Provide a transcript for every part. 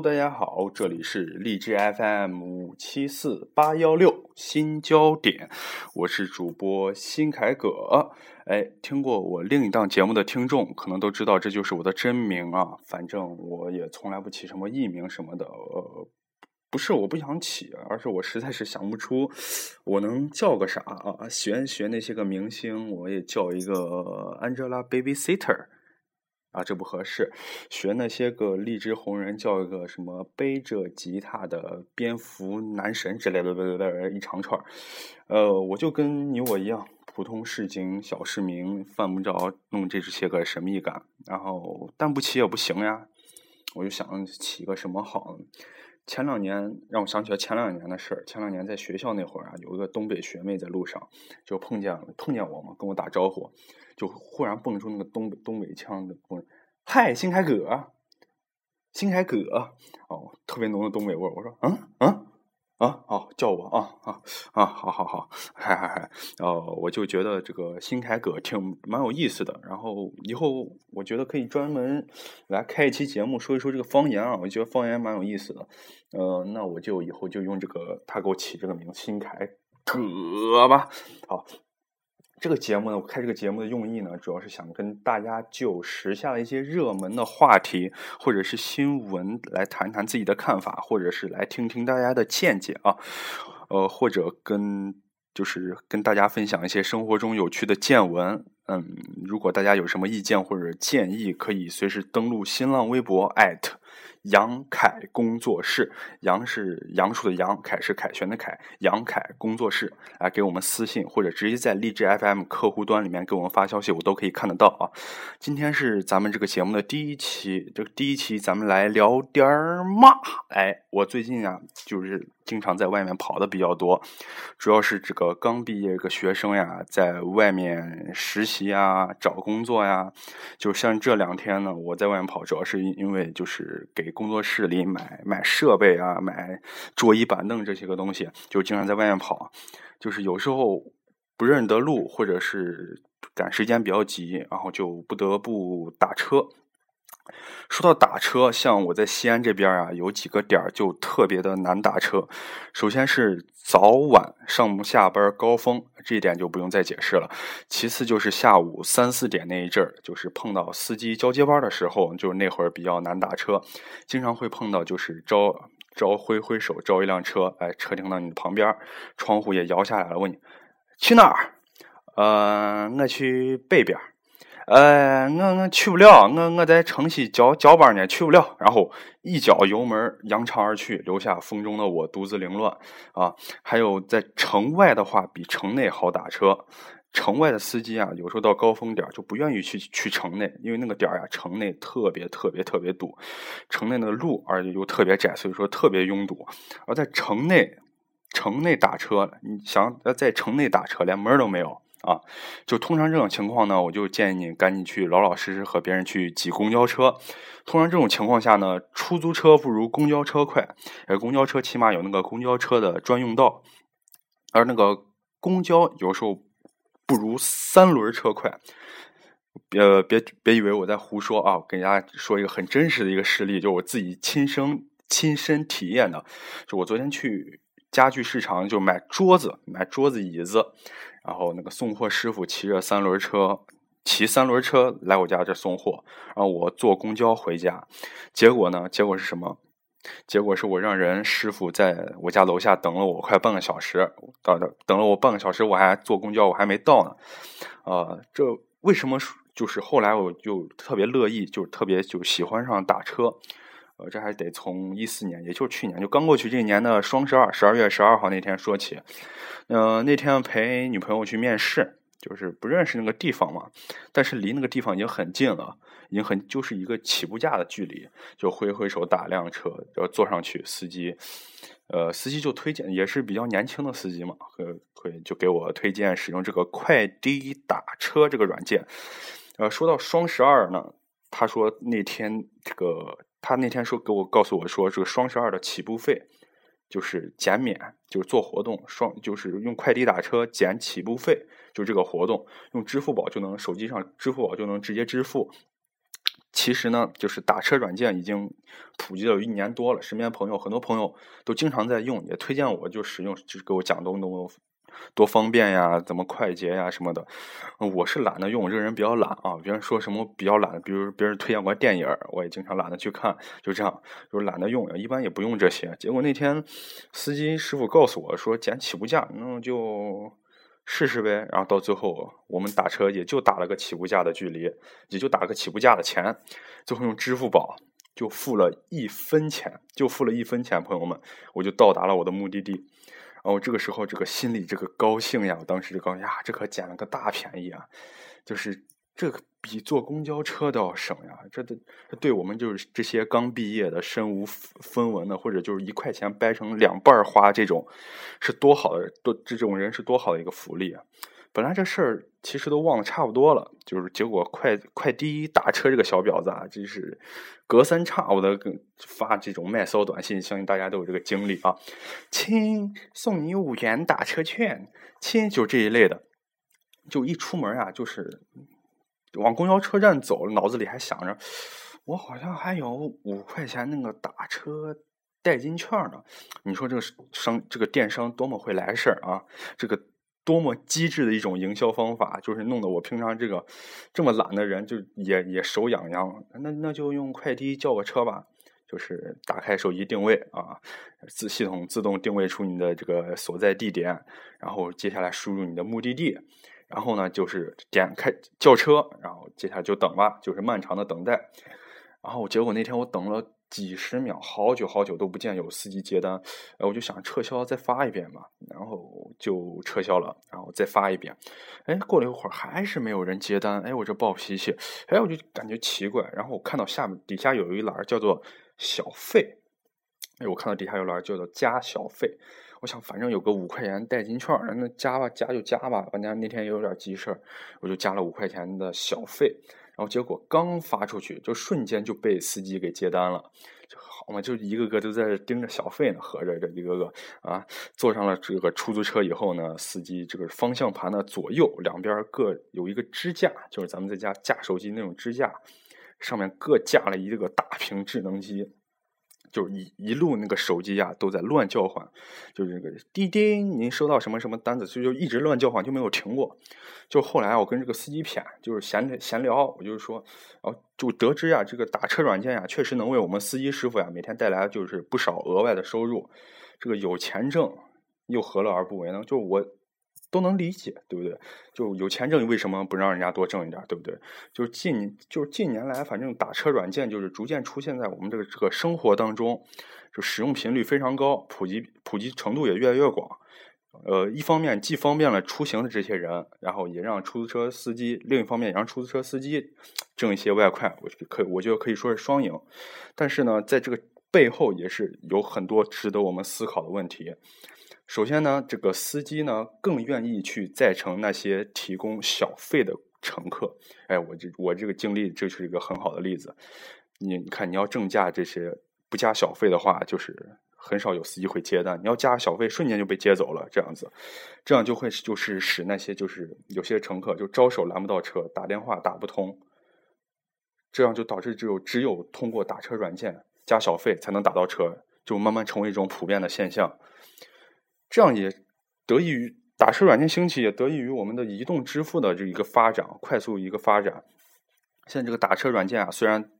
大家好，这里是荔枝 FM 五七四八幺六新焦点，我是主播新凯葛。哎，听过我另一档节目的听众可能都知道，这就是我的真名啊。反正我也从来不起什么艺名什么的，呃，不是我不想起，而是我实在是想不出我能叫个啥啊。学学那些个明星，我也叫一个 Angelababysitter。啊，这不合适。学那些个荔枝红人，叫一个什么背着吉他的蝙蝠男神之类的，对对对，一长串呃，我就跟你我一样，普通市井小市民，犯不着弄这些个神秘感。然后，但不起也不行呀。我就想起个什么好？前两年让我想起了前两年的事儿。前两年在学校那会儿啊，有一个东北学妹在路上就碰见碰见我嘛，跟我打招呼。就忽然蹦出那个东北东北腔的，嗨，新凯哥，新凯哥，哦，特别浓的东北味儿。我说，嗯嗯啊，好，叫我啊啊啊，好好好，嗨嗨嗨，哦，我就觉得这个新凯哥挺蛮有意思的。然后以后我觉得可以专门来开一期节目，说一说这个方言啊。我觉得方言蛮有意思的。呃，那我就以后就用这个他给我起这个名字，新凯哥吧。好。这个节目呢，我开这个节目的用意呢，主要是想跟大家就时下的一些热门的话题或者是新闻来谈谈自己的看法，或者是来听听大家的见解啊，呃，或者跟就是跟大家分享一些生活中有趣的见闻。嗯，如果大家有什么意见或者建议，可以随时登录新浪微博艾特。杨凯工作室，杨是杨树的杨，凯是凯旋的凯，杨凯工作室来给我们私信，或者直接在荔枝 FM 客户端里面给我们发消息，我都可以看得到啊。今天是咱们这个节目的第一期，这个第一期咱们来聊点儿嘛。哎，我最近啊，就是经常在外面跑的比较多，主要是这个刚毕业这个学生呀，在外面实习呀，找工作呀，就像这两天呢，我在外面跑，主要是因为就是给。工作室里买买设备啊，买桌椅板凳这些个东西，就经常在外面跑。就是有时候不认得路，或者是赶时间比较急，然后就不得不打车。说到打车，像我在西安这边啊，有几个点儿就特别的难打车。首先是早晚上下班高峰，这一点就不用再解释了。其次就是下午三四点那一阵儿，就是碰到司机交接班的时候，就是那会儿比较难打车，经常会碰到就是招招挥挥手招一辆车，哎，车停到你的旁边，窗户也摇下来了，问你去哪儿？呃，我去北边。呃，我我去不了，我我在城西交交班呢，去不了。然后一脚油门扬长而去，留下风中的我独自凌乱啊！还有在城外的话，比城内好打车。城外的司机啊，有时候到高峰点就不愿意去去城内，因为那个点儿呀，城内特别特别特别堵，城内那个路而且又特别窄，所以说特别拥堵。而在城内，城内打车，你想在城内打车，连门都没有。啊，就通常这种情况呢，我就建议你赶紧去老老实实和别人去挤公交车。通常这种情况下呢，出租车不如公交车快，而公交车起码有那个公交车的专用道，而那个公交有时候不如三轮车快。别别别以为我在胡说啊，给大家说一个很真实的一个事例，就我自己亲身亲身体验的。就我昨天去家具市场就买桌子，买桌子椅子。然后那个送货师傅骑着三轮车，骑三轮车来我家这送货，然后我坐公交回家。结果呢？结果是什么？结果是我让人师傅在我家楼下等了我快半个小时，等等等了我半个小时，我还坐公交，我还没到呢。啊，这为什么？就是后来我就特别乐意，就特别就喜欢上打车。呃，这还得从一四年，也就是去年，就刚过去这一年的双十二，十二月十二号那天说起。嗯，那天陪女朋友去面试，就是不认识那个地方嘛，但是离那个地方已经很近了，已经很就是一个起步价的距离，就挥挥手打辆车，然后坐上去，司机，呃，司机就推荐，也是比较年轻的司机嘛，会会就给我推荐使用这个快滴打车这个软件。呃，说到双十二呢，他说那天这个。他那天说给我告诉我说，这个双十二的起步费就是减免，就是做活动双就是用快递打车减起步费，就这个活动用支付宝就能手机上支付宝就能直接支付。其实呢，就是打车软件已经普及了有一年多了，身边朋友很多朋友都经常在用，也推荐我就使用，就是给我讲东东多方便呀，怎么快捷呀什么的。我是懒得用，我这个人比较懒啊。别人说什么比较懒，比如别人推荐过电影，我也经常懒得去看，就这样，就是懒得用，一般也不用这些。结果那天司机师傅告诉我说减起步价，那就。试试呗，然后到最后我们打车也就打了个起步价的距离，也就打个起步价的钱，最后用支付宝就付了一分钱，就付了一分钱，朋友们，我就到达了我的目的地。哦这个时候这个心里这个高兴呀，我当时就高兴呀，这可捡了个大便宜啊，就是。这比坐公交车都要省呀！这的这对我们就是这些刚毕业的、身无分文的，或者就是一块钱掰成两半花这种，是多好的多这种人是多好的一个福利啊！本来这事儿其实都忘得差不多了，就是结果快快滴打车这个小婊子啊，真是隔三差五的发这种卖骚短信，相信大家都有这个经历啊！亲，送你五元打车券，亲，就这一类的，就一出门啊，就是。往公交车站走，脑子里还想着，我好像还有五块钱那个打车代金券呢。你说这个商这个电商多么会来事儿啊！这个多么机智的一种营销方法，就是弄得我平常这个这么懒的人就也也手痒痒。那那就用快递叫个车吧，就是打开手机定位啊，自系统自动定位出你的这个所在地点，然后接下来输入你的目的地。然后呢，就是点开叫车，然后接下来就等吧，就是漫长的等待。然后结果那天我等了几十秒，好久好久都不见有司机接单，哎，我就想撤销再发一遍嘛，然后就撤销了，然后再发一遍。哎，过了一会儿还是没有人接单，哎，我这暴脾气，哎，我就感觉奇怪。然后我看到下面底下有一栏叫做小费，哎，我看到底下有栏叫做加小费。我想，反正有个五块钱代金券，那加吧，加就加吧。反正那天也有点急事儿，我就加了五块钱的小费。然后结果刚发出去，就瞬间就被司机给接单了。就好嘛，就一个个都在这盯着小费呢，合着这一个个啊，坐上了这个出租车以后呢，司机这个方向盘的左右两边各有一个支架，就是咱们在家架手机那种支架，上面各架了一个大屏智能机。就一一路那个手机呀都在乱叫唤，就是那个滴滴，您收到什么什么单子，就就一直乱叫唤，就没有停过。就后来我跟这个司机谝，就是闲闲聊，我就是说，然后就得知呀，这个打车软件呀，确实能为我们司机师傅呀每天带来就是不少额外的收入。这个有钱挣，又何乐而不为呢？就我。都能理解，对不对？就有钱挣，为什么不让人家多挣一点，对不对？就是近，就是近年来，反正打车软件就是逐渐出现在我们这个这个生活当中，就使用频率非常高，普及普及程度也越来越广。呃，一方面既方便了出行的这些人，然后也让出租车司机；另一方面也让出租车司机挣一些外快。我可我觉得可以说是双赢。但是呢，在这个背后也是有很多值得我们思考的问题。首先呢，这个司机呢更愿意去载乘那些提供小费的乘客。哎，我这我这个经历这是一个很好的例子。你你看，你要正价这些不加小费的话，就是很少有司机会接单。你要加小费，瞬间就被接走了。这样子，这样就会就是使那些就是有些乘客就招手拦不到车，打电话打不通，这样就导致只有只有通过打车软件加小费才能打到车，就慢慢成为一种普遍的现象。这样也得益于打车软件兴起，也得益于我们的移动支付的这一个发展，快速一个发展。现在这个打车软件啊，虽然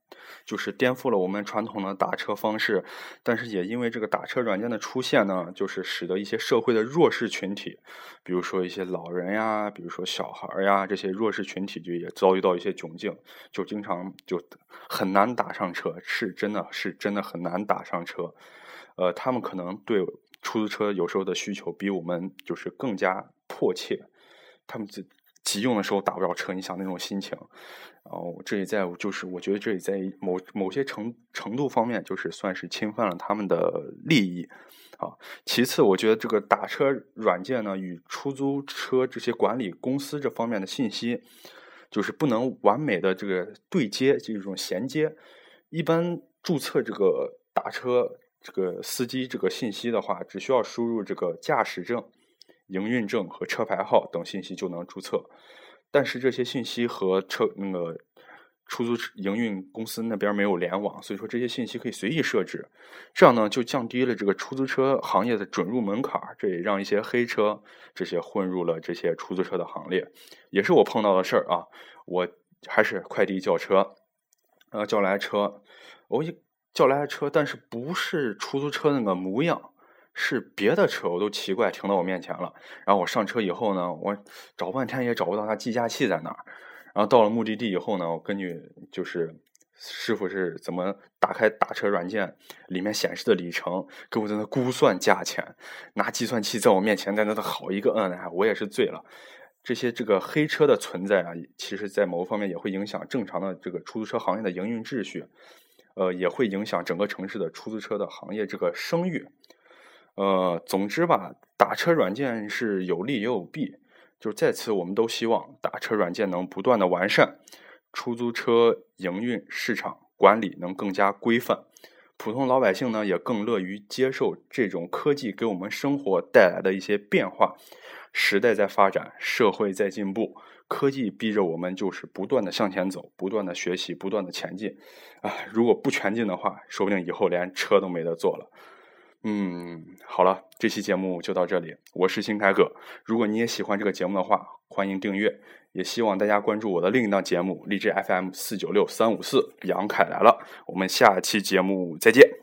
就是颠覆了我们传统的打车方式，但是也因为这个打车软件的出现呢，就是使得一些社会的弱势群体，比如说一些老人呀，比如说小孩呀，这些弱势群体就也遭遇到一些窘境，就经常就很难打上车，是真的是真的很难打上车。呃，他们可能对。出租车有时候的需求比我们就是更加迫切，他们急急用的时候打不着车，你想那种心情，然后这也在就是我觉得这也在某某些程程度方面就是算是侵犯了他们的利益啊。其次，我觉得这个打车软件呢与出租车这些管理公司这方面的信息，就是不能完美的这个对接，这种衔接。一般注册这个打车。这个司机这个信息的话，只需要输入这个驾驶证、营运证和车牌号等信息就能注册。但是这些信息和车那个出租营运公司那边没有联网，所以说这些信息可以随意设置，这样呢就降低了这个出租车行业的准入门槛，这也让一些黑车这些混入了这些出租车的行列，也是我碰到的事儿啊。我还是快递叫车，呃，叫来车，我一叫来车，但是不是出租车那个模样。是别的车，我都奇怪停到我面前了。然后我上车以后呢，我找半天也找不到他计价器在哪儿。然后到了目的地以后呢，我根据就是师傅是怎么打开打车软件里面显示的里程，给我在那估算价钱，拿计算器在我面前在那好一个摁，我也是醉了。这些这个黑车的存在啊，其实在某个方面也会影响正常的这个出租车行业的营运秩序，呃，也会影响整个城市的出租车的行业这个声誉。呃，总之吧，打车软件是有利也有弊。就是在此，我们都希望打车软件能不断的完善，出租车营运市场管理能更加规范，普通老百姓呢也更乐于接受这种科技给我们生活带来的一些变化。时代在发展，社会在进步，科技逼着我们就是不断的向前走，不断的学习，不断的前进。啊，如果不前进的话，说不定以后连车都没得坐了。嗯，好了，这期节目就到这里。我是新凯哥，如果你也喜欢这个节目的话，欢迎订阅，也希望大家关注我的另一档节目荔枝 FM 四九六三五四杨凯来了。我们下期节目再见。